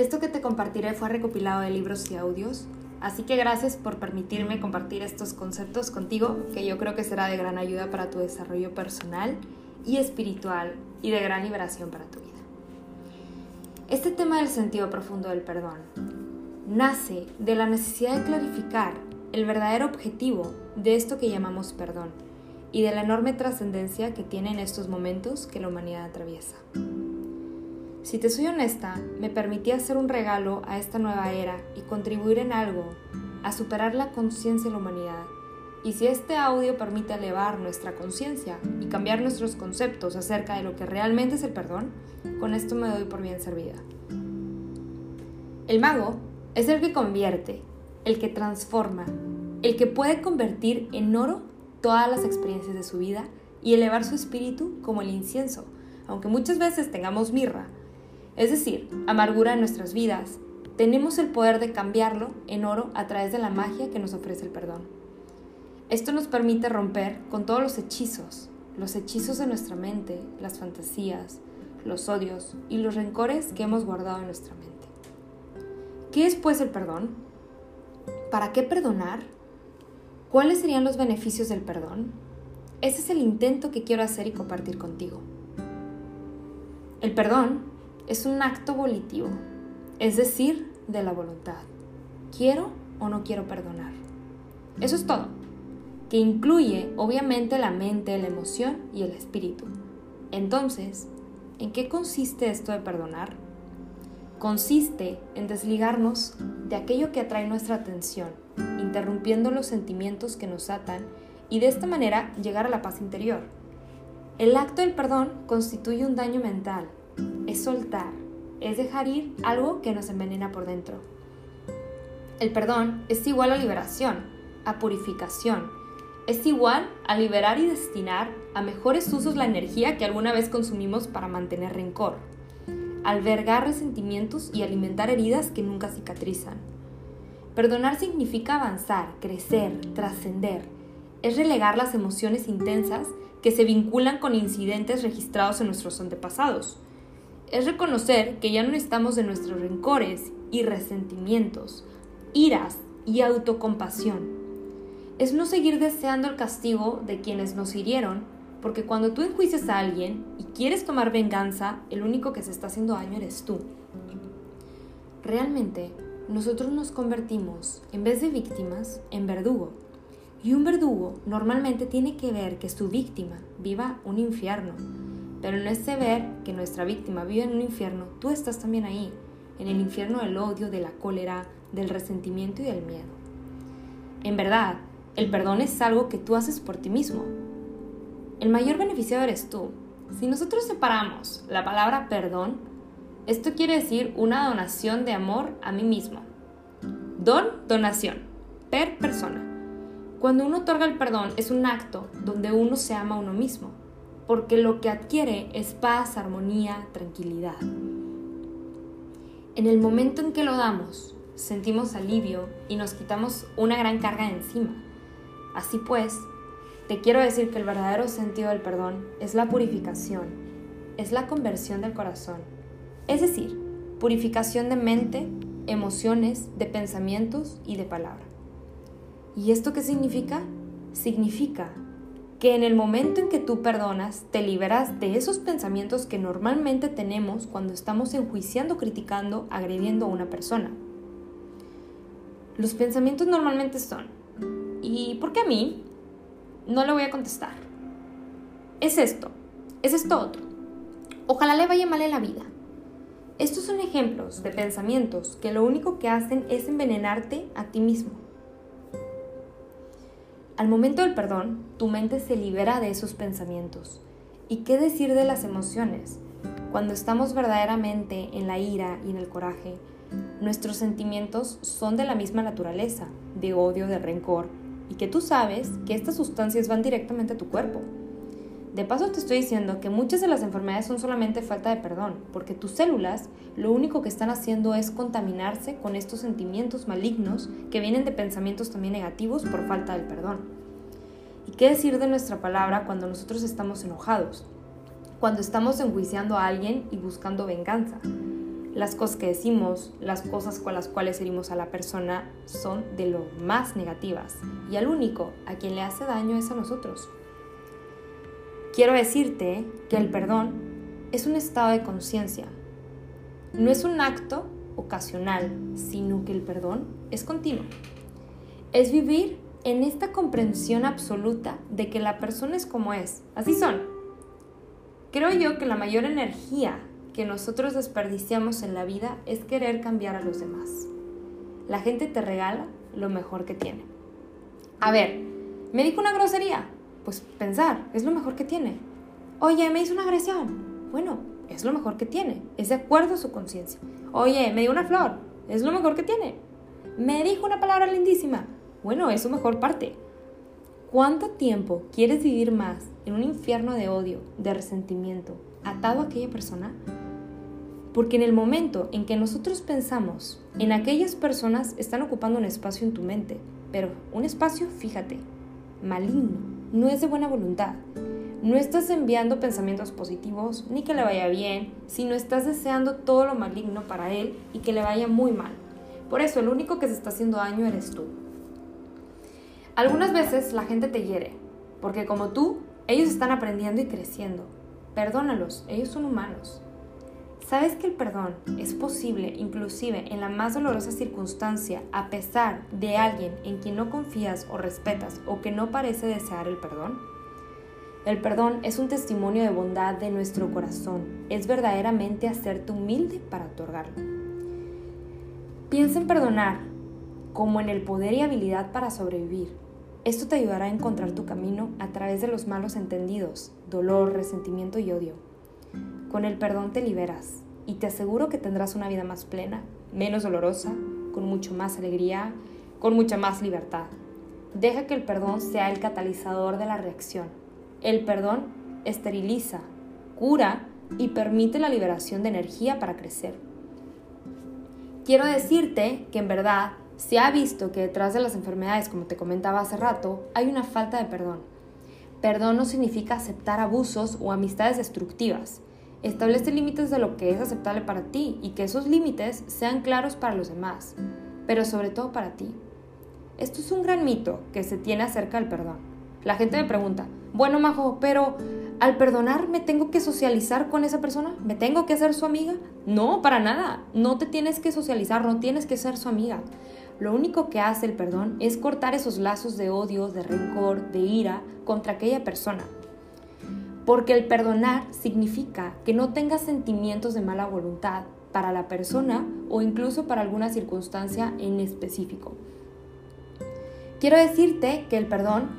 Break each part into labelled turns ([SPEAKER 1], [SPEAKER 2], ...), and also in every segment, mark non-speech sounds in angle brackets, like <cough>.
[SPEAKER 1] Esto que te compartiré fue recopilado de libros y audios, así que gracias por permitirme compartir estos conceptos contigo, que yo creo que será de gran ayuda para tu desarrollo personal y espiritual y de gran liberación para tu vida. Este tema del sentido profundo del perdón nace de la necesidad de clarificar el verdadero objetivo de esto que llamamos perdón y de la enorme trascendencia que tiene en estos momentos que la humanidad atraviesa. Si te soy honesta, me permití hacer un regalo a esta nueva era y contribuir en algo a superar la conciencia de la humanidad. Y si este audio permite elevar nuestra conciencia y cambiar nuestros conceptos acerca de lo que realmente es el perdón, con esto me doy por bien servida. El mago es el que convierte, el que transforma, el que puede convertir en oro todas las experiencias de su vida y elevar su espíritu como el incienso, aunque muchas veces tengamos mirra, es decir, amargura en nuestras vidas, tenemos el poder de cambiarlo en oro a través de la magia que nos ofrece el perdón. Esto nos permite romper con todos los hechizos, los hechizos de nuestra mente, las fantasías, los odios y los rencores que hemos guardado en nuestra mente. ¿Qué es pues el perdón? ¿Para qué perdonar? ¿Cuáles serían los beneficios del perdón? Ese es el intento que quiero hacer y compartir contigo. El perdón es un acto volitivo, es decir, de la voluntad. ¿Quiero o no quiero perdonar? Eso es todo, que incluye obviamente la mente, la emoción y el espíritu. Entonces, ¿en qué consiste esto de perdonar? Consiste en desligarnos de aquello que atrae nuestra atención, interrumpiendo los sentimientos que nos atan y de esta manera llegar a la paz interior. El acto del perdón constituye un daño mental, es soltar, es dejar ir algo que nos envenena por dentro. El perdón es igual a liberación, a purificación, es igual a liberar y destinar a mejores usos la energía que alguna vez consumimos para mantener rencor, albergar resentimientos y alimentar heridas que nunca cicatrizan. Perdonar significa avanzar, crecer, trascender, es relegar las emociones intensas que se vinculan con incidentes registrados en nuestros antepasados, es reconocer que ya no estamos de nuestros rencores y resentimientos, iras y autocompasión. Es no seguir deseando el castigo de quienes nos hirieron, porque cuando tú enjuicias a alguien y quieres tomar venganza, el único que se está haciendo daño eres tú. Realmente, nosotros nos convertimos, en vez de víctimas, en verdugo. Y un verdugo normalmente tiene que ver que su víctima viva un infierno, pero en ese ver que nuestra víctima vive en un infierno, tú estás también ahí, en el infierno del odio, de la cólera, del resentimiento y del miedo. En verdad, el perdón es algo que tú haces por ti mismo. El mayor beneficiado eres tú. Si nosotros separamos la palabra perdón, esto quiere decir una donación de amor a mí mismo. Don, donación, per persona. Cuando uno otorga el perdón es un acto donde uno se ama a uno mismo porque lo que adquiere es paz, armonía, tranquilidad. En el momento en que lo damos, sentimos alivio y nos quitamos una gran carga de encima. Así pues, te quiero decir que el verdadero sentido del perdón es la purificación, es la conversión del corazón, es decir, purificación de mente, emociones, de pensamientos y de palabra. ¿Y esto qué significa? Significa que en el momento en que tú perdonas, te liberas de esos pensamientos que normalmente tenemos cuando estamos enjuiciando, criticando, agrediendo a una persona. Los pensamientos normalmente son, ¿y por qué a mí? No le voy a contestar. Es esto, es esto otro. Ojalá le vaya mal en la vida. Estos son ejemplos de pensamientos que lo único que hacen es envenenarte a ti mismo. Al momento del perdón, tu mente se libera de esos pensamientos. ¿Y qué decir de las emociones? Cuando estamos verdaderamente en la ira y en el coraje, nuestros sentimientos son de la misma naturaleza, de odio, de rencor, y que tú sabes que estas sustancias van directamente a tu cuerpo. De paso te estoy diciendo que muchas de las enfermedades son solamente falta de perdón, porque tus células lo único que están haciendo es contaminarse con estos sentimientos malignos que vienen de pensamientos también negativos por falta del perdón. ¿Y qué decir de nuestra palabra cuando nosotros estamos enojados? Cuando estamos enjuiciando a alguien y buscando venganza. las cosas que decimos, las cosas con las cuales herimos a la persona son de lo más negativas y al único a quien le hace daño es a nosotros. Quiero decirte que el perdón es un estado de conciencia. No es un acto ocasional, sino que el perdón es continuo. Es vivir en esta comprensión absoluta de que la persona es como es. Así son. Creo yo que la mayor energía que nosotros desperdiciamos en la vida es querer cambiar a los demás. La gente te regala lo mejor que tiene. A ver, me dijo una grosería. Pues pensar, es lo mejor que tiene. Oye, me hizo una agresión. Bueno, es lo mejor que tiene. Es de acuerdo a su conciencia. Oye, me dio una flor. Es lo mejor que tiene. Me dijo una palabra lindísima. Bueno, es su mejor parte. ¿Cuánto tiempo quieres vivir más en un infierno de odio, de resentimiento, atado a aquella persona? Porque en el momento en que nosotros pensamos en aquellas personas, están ocupando un espacio en tu mente, pero un espacio, fíjate, maligno, no es de buena voluntad. No estás enviando pensamientos positivos ni que le vaya bien, sino estás deseando todo lo maligno para él y que le vaya muy mal. Por eso el único que se está haciendo daño eres tú. Algunas veces la gente te hiere, porque como tú, ellos están aprendiendo y creciendo. Perdónalos, ellos son humanos. ¿Sabes que el perdón es posible inclusive en la más dolorosa circunstancia a pesar de alguien en quien no confías o respetas o que no parece desear el perdón? El perdón es un testimonio de bondad de nuestro corazón, es verdaderamente hacerte humilde para otorgarlo. Piensa en perdonar como en el poder y habilidad para sobrevivir. Esto te ayudará a encontrar tu camino a través de los malos entendidos, dolor, resentimiento y odio. Con el perdón te liberas y te aseguro que tendrás una vida más plena, menos dolorosa, con mucho más alegría, con mucha más libertad. Deja que el perdón sea el catalizador de la reacción. El perdón esteriliza, cura y permite la liberación de energía para crecer. Quiero decirte que en verdad se ha visto que detrás de las enfermedades, como te comentaba hace rato, hay una falta de perdón. Perdón no significa aceptar abusos o amistades destructivas. Establece límites de lo que es aceptable para ti y que esos límites sean claros para los demás, pero sobre todo para ti. Esto es un gran mito que se tiene acerca del perdón. La gente me pregunta, bueno, Majo, pero al perdonar me tengo que socializar con esa persona, me tengo que hacer su amiga. No, para nada, no te tienes que socializar, no tienes que ser su amiga. Lo único que hace el perdón es cortar esos lazos de odio, de rencor, de ira contra aquella persona porque el perdonar significa que no tengas sentimientos de mala voluntad para la persona o incluso para alguna circunstancia en específico. Quiero decirte que el perdón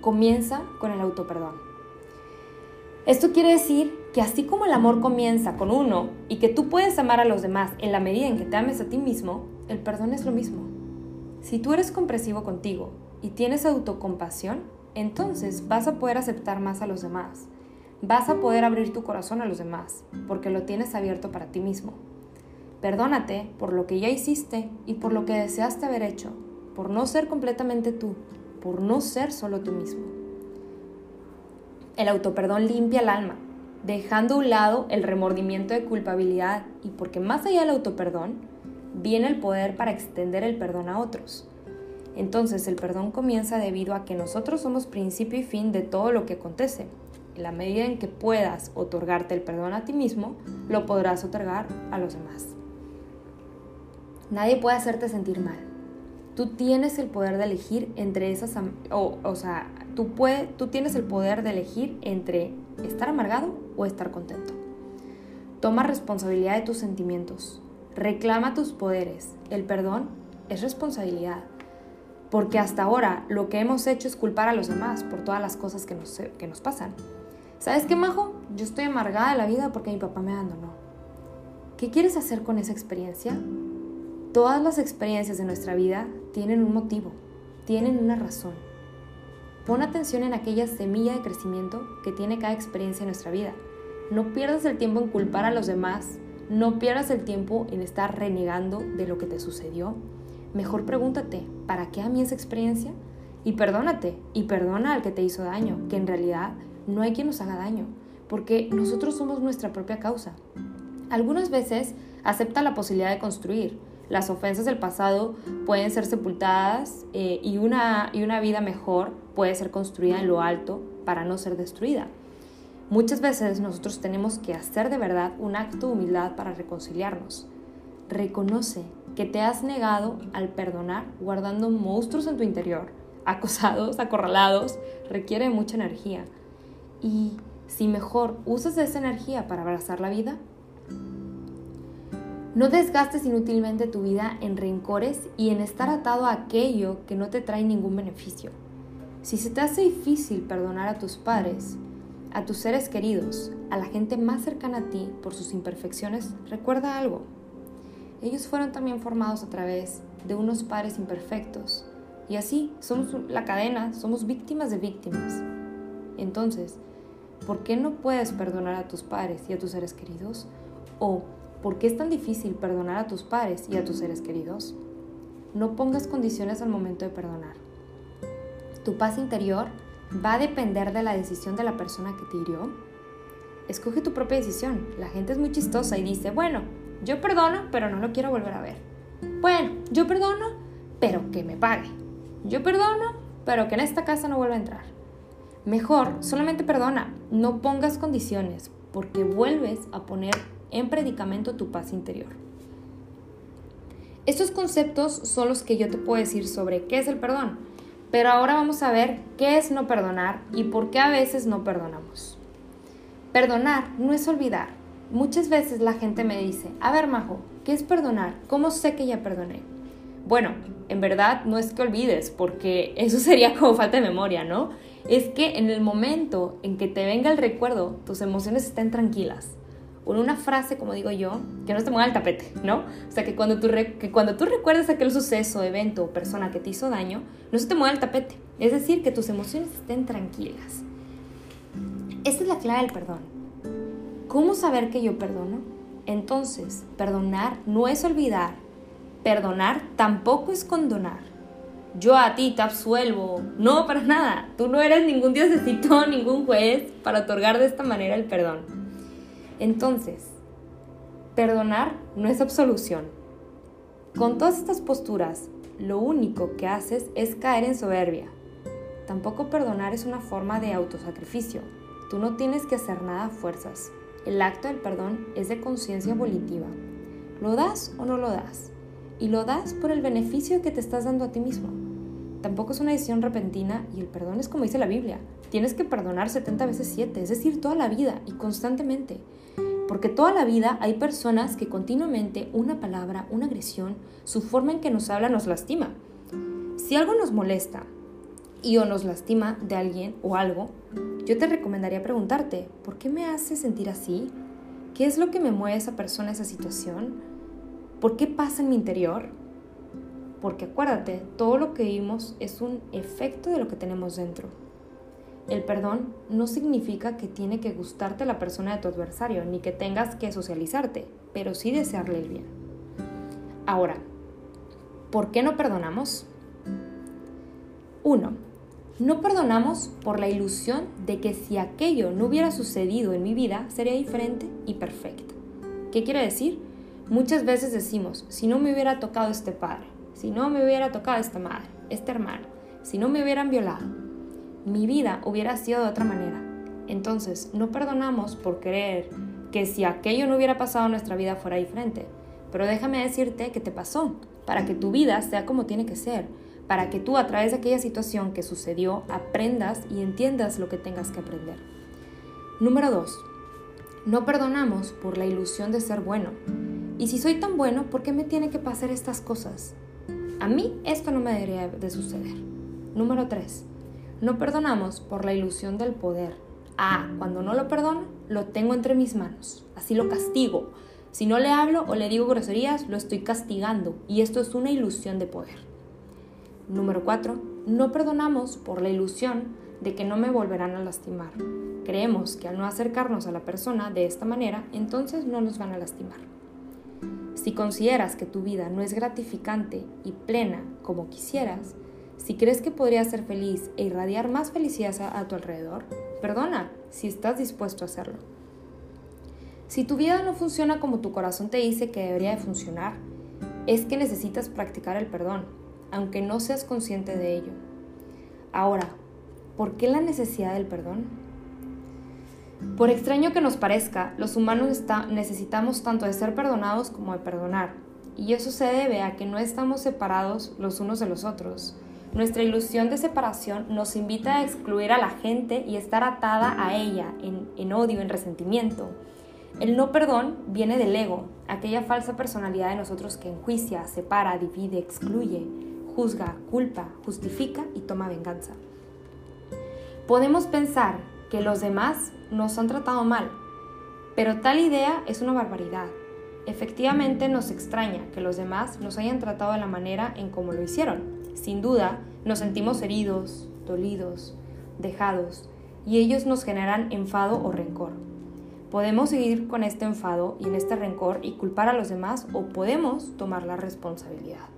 [SPEAKER 1] comienza con el autoperdón. Esto quiere decir que así como el amor comienza con uno y que tú puedes amar a los demás en la medida en que te ames a ti mismo, el perdón es lo mismo. Si tú eres comprensivo contigo y tienes autocompasión, entonces vas a poder aceptar más a los demás vas a poder abrir tu corazón a los demás, porque lo tienes abierto para ti mismo. Perdónate por lo que ya hiciste y por lo que deseaste haber hecho, por no ser completamente tú, por no ser solo tú mismo. El autoperdón limpia el alma, dejando a un lado el remordimiento de culpabilidad y porque más allá del autoperdón, viene el poder para extender el perdón a otros. Entonces el perdón comienza debido a que nosotros somos principio y fin de todo lo que acontece, en la medida en que puedas otorgarte el perdón a ti mismo, lo podrás otorgar a los demás. Nadie puede hacerte sentir mal. Tú tienes el poder de elegir entre esas... O, o sea, tú, puede, tú tienes el poder de elegir entre estar amargado o estar contento. Toma responsabilidad de tus sentimientos. Reclama tus poderes. El perdón es responsabilidad. Porque hasta ahora lo que hemos hecho es culpar a los demás por todas las cosas que nos, que nos pasan. ¿Sabes qué, Majo? Yo estoy amargada la vida porque mi papá me abandonó. ¿Qué quieres hacer con esa experiencia? Todas las experiencias de nuestra vida tienen un motivo, tienen una razón. Pon atención en aquella semilla de crecimiento que tiene cada experiencia en nuestra vida. No pierdas el tiempo en culpar a los demás, no pierdas el tiempo en estar renegando de lo que te sucedió. Mejor pregúntate, ¿para qué a mí esa experiencia? Y perdónate, y perdona al que te hizo daño, que en realidad no hay quien nos haga daño, porque nosotros somos nuestra propia causa. Algunas veces Acepta la posibilidad de construir. Las ofensas del pasado pueden ser sepultadas eh, y, una, y una vida mejor puede ser construida en lo alto para no ser destruida. Muchas veces nosotros tenemos que hacer de verdad un acto de humildad para reconciliarnos. Reconoce que te has negado al perdonar guardando monstruos en tu interior, acosados, acorralados, requiere mucha energía. Y si mejor usas esa energía para abrazar la vida, no desgastes inútilmente tu vida en rencores y en estar atado a aquello que no te trae ningún beneficio. Si se te hace difícil perdonar a tus padres, a tus seres queridos, a la gente más cercana a ti por sus imperfecciones, recuerda algo. Ellos fueron también formados a través de unos padres imperfectos. Y así somos la cadena, somos víctimas de víctimas. Entonces, ¿por qué no puedes perdonar a tus padres y a tus seres queridos? ¿O ¿Por qué es tan difícil perdonar a tus padres y a tus seres queridos? No pongas condiciones al momento de perdonar. Tu paz interior va a depender de la decisión de la persona que te hirió. Escoge tu propia decisión. La gente es muy chistosa y dice, bueno, yo perdono, pero no lo quiero volver a ver. Bueno, yo perdono, pero que me pague. Yo perdono, pero que en esta casa no vuelva a entrar. Mejor, solamente perdona, no pongas condiciones, porque vuelves a poner en predicamento tu paz interior. Estos conceptos son los que yo te puedo decir sobre qué es el perdón, pero ahora vamos a ver qué es no perdonar y por qué a veces no perdonamos. Perdonar no es olvidar. Muchas veces la gente me dice, a ver Majo, ¿qué es perdonar? ¿Cómo sé que ya perdoné? Bueno, en verdad no es que olvides, porque eso <laughs> sería como falta de memoria, ¿no? Es que en el momento en que te venga el recuerdo, tus emociones estén tranquilas con una frase, como digo yo, que no se te mueva el tapete, ¿no? O sea, que cuando, tú que recuerdes aquel suceso, evento o persona que te hizo daño, no se te mueva el tapete. Es decir, que tus emociones estén tranquilas. Esta es la clave del perdón. ¿Cómo saber que yo perdono? Entonces, perdonar no es olvidar. Perdonar tampoco es condonar. Yo a ti te absuelvo. No, para nada. Tú no eres ningún diosecito, <laughs> ningún juez para otorgar de esta manera el perdón. Entonces, perdonar no es absolución. Con todas estas posturas, lo único que haces es caer en soberbia. Tampoco perdonar es una forma de autosacrificio. Tú no tienes que hacer nada a fuerzas. El acto del perdón es de conciencia volitiva. ¿Lo das o no lo das? Y lo das por el beneficio que te estás dando a ti mismo. Tampoco es una decisión repentina y el perdón es como dice la Biblia. Tienes que perdonar 70 veces 7, es decir, toda la vida y constantemente. Porque toda la vida hay personas que continuamente una palabra, una agresión, su forma en que nos habla nos lastima. Si algo nos molesta y o nos lastima de alguien o algo, yo te recomendaría preguntarte, ¿por qué me hace sentir así? ¿Qué es lo que me mueve esa persona, esa situación? ¿Por qué pasa en mi interior? Porque acuérdate, todo lo que vimos es un efecto de lo que tenemos dentro. El perdón no significa que tiene que gustarte la persona de tu adversario, ni que tengas que socializarte, pero sí desearle el bien. Ahora, ¿por qué no perdonamos? 1. No perdonamos por la ilusión de que si aquello no hubiera sucedido en mi vida, sería diferente y perfecta. ¿Qué quiere decir? Muchas veces decimos, si no me hubiera tocado este padre, si no me hubiera tocado esta madre, este hermano, si no me hubieran violado, mi vida hubiera sido de otra manera. Entonces, no perdonamos por creer que si aquello no hubiera pasado, nuestra vida fuera diferente. Pero déjame decirte que te pasó, para que tu vida sea como tiene que ser, para que tú a través de aquella situación que sucedió aprendas y entiendas lo que tengas que aprender. Número 2. No perdonamos por la ilusión de ser bueno. Y si soy tan bueno, ¿por qué me tienen que pasar estas cosas? A mí esto no me debería de suceder. Número 3. No perdonamos por la ilusión del poder. Ah, cuando no lo perdono, lo tengo entre mis manos. Así lo castigo. Si no le hablo o le digo groserías, lo estoy castigando. Y esto es una ilusión de poder. Número 4. No perdonamos por la ilusión de que no me volverán a lastimar. Creemos que al no acercarnos a la persona de esta manera, entonces no nos van a lastimar. Si consideras que tu vida no es gratificante y plena como quisieras, si crees que podrías ser feliz e irradiar más felicidad a, tu alrededor, perdona si estás dispuesto a hacerlo. Si tu vida no funciona como tu corazón te dice que debería de funcionar, es que necesitas practicar el perdón, aunque no seas consciente de ello. Ahora, ¿por qué la necesidad del perdón? Por extraño que nos parezca, los humanos necesitamos tanto de ser perdonados como de perdonar, y eso se debe a que no estamos separados los unos de los otros. Nuestra ilusión de separación nos invita a excluir a la gente y estar atada a ella en, en odio, en resentimiento. El no perdón viene del ego, aquella falsa personalidad de nosotros que enjuicia, separa, divide, excluye, juzga, culpa, justifica y toma venganza. Podemos pensar que los demás nos han tratado mal, pero tal idea es una barbaridad. Efectivamente nos extraña que los demás nos hayan tratado de la manera en como lo hicieron. Sin duda, nos sentimos heridos, dolidos, dejados, y ellos nos generan enfado o rencor. Podemos seguir con este enfado y en este rencor y culpar a los demás o podemos tomar la responsabilidad.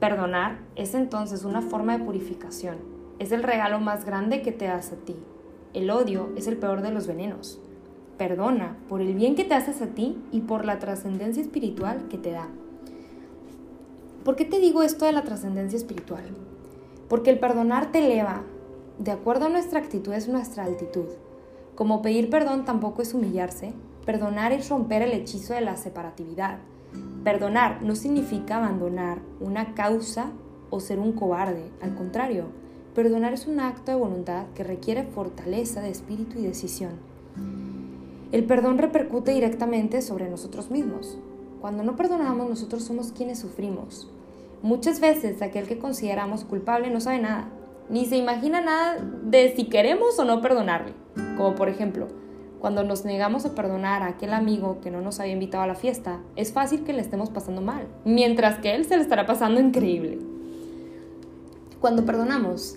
[SPEAKER 1] Perdonar es entonces una forma de purificación. Es el regalo más grande que te das a ti. El odio es el peor de los venenos. Perdona por el bien que te haces a ti y por la trascendencia espiritual que te da. ¿Por qué te digo esto de la trascendencia espiritual? Porque el perdonar te eleva. De acuerdo a nuestra actitud es nuestra altitud. Como pedir perdón tampoco es humillarse, perdonar es romper el hechizo de la separatividad. Perdonar no significa abandonar una causa o ser un cobarde, al contrario, perdonar es un acto de voluntad que requiere fortaleza de espíritu y decisión. El perdón repercute directamente sobre nosotros mismos. Cuando no perdonamos, nosotros somos quienes sufrimos. Muchas veces aquel que consideramos culpable no sabe nada, ni se imagina nada de si queremos o no perdonarle. Como por ejemplo, cuando nos negamos a perdonar a aquel amigo que no nos había invitado a la fiesta, es fácil que le estemos pasando mal, mientras que él se le estará pasando increíble. Cuando perdonamos,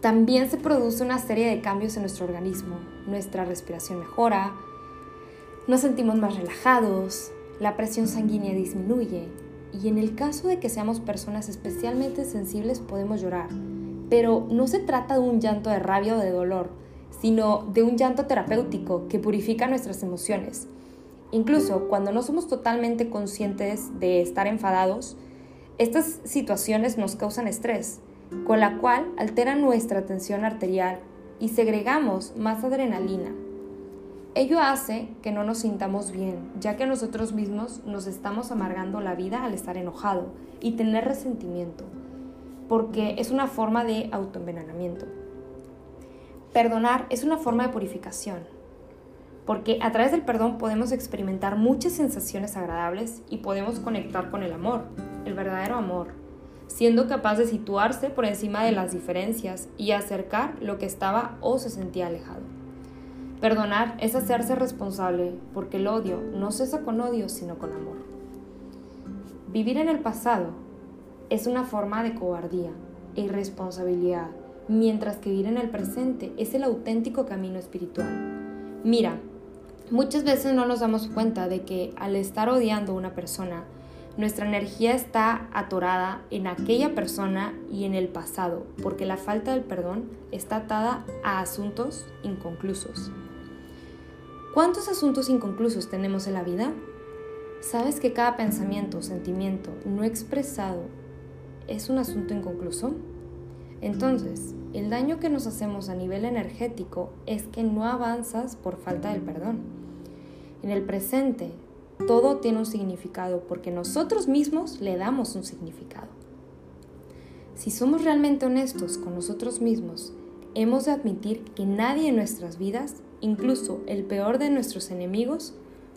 [SPEAKER 1] también se produce una serie de cambios en nuestro organismo. Nuestra respiración mejora, nos sentimos más relajados, la presión sanguínea disminuye y en el caso de que seamos personas especialmente sensibles podemos llorar. Pero no se trata de un llanto de rabia o de dolor, sino de un llanto terapéutico que purifica nuestras emociones. Incluso cuando no somos totalmente conscientes de estar enfadados, estas situaciones nos causan estrés con la cual altera nuestra tensión arterial y segregamos más adrenalina. Ello hace que no nos sintamos bien, ya que nosotros mismos nos estamos amargando la vida al estar enojado y tener resentimiento, porque es una forma de autoenvenenamiento. Perdonar es una forma de purificación, porque a través del perdón podemos experimentar muchas sensaciones agradables y podemos conectar con el amor, el verdadero amor, siendo capaz de situarse por encima de las diferencias y acercar lo que estaba o se sentía alejado. Perdonar es hacerse responsable porque el odio no cesa con odio sino con amor. Vivir en el pasado es una forma de cobardía e irresponsabilidad, mientras que vivir en el presente es el auténtico camino espiritual. Mira, muchas veces no nos damos cuenta de que al estar odiando a una persona, nuestra energía está atorada en aquella persona y en el pasado, porque la falta del perdón está atada a asuntos inconclusos. ¿Cuántos asuntos inconclusos tenemos en la vida? ¿Sabes que cada pensamiento o sentimiento no expresado es un asunto inconcluso? Entonces, el daño que nos hacemos a nivel energético es que no avanzas por falta del perdón. En el presente todo tiene un significado porque nosotros mismos le damos un significado. Si somos realmente honestos con nosotros mismos, hemos de admitir que nadie en nuestras vidas, incluso el peor de nuestros enemigos,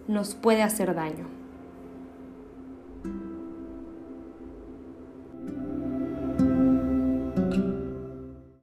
[SPEAKER 1] nos puede hacer daño.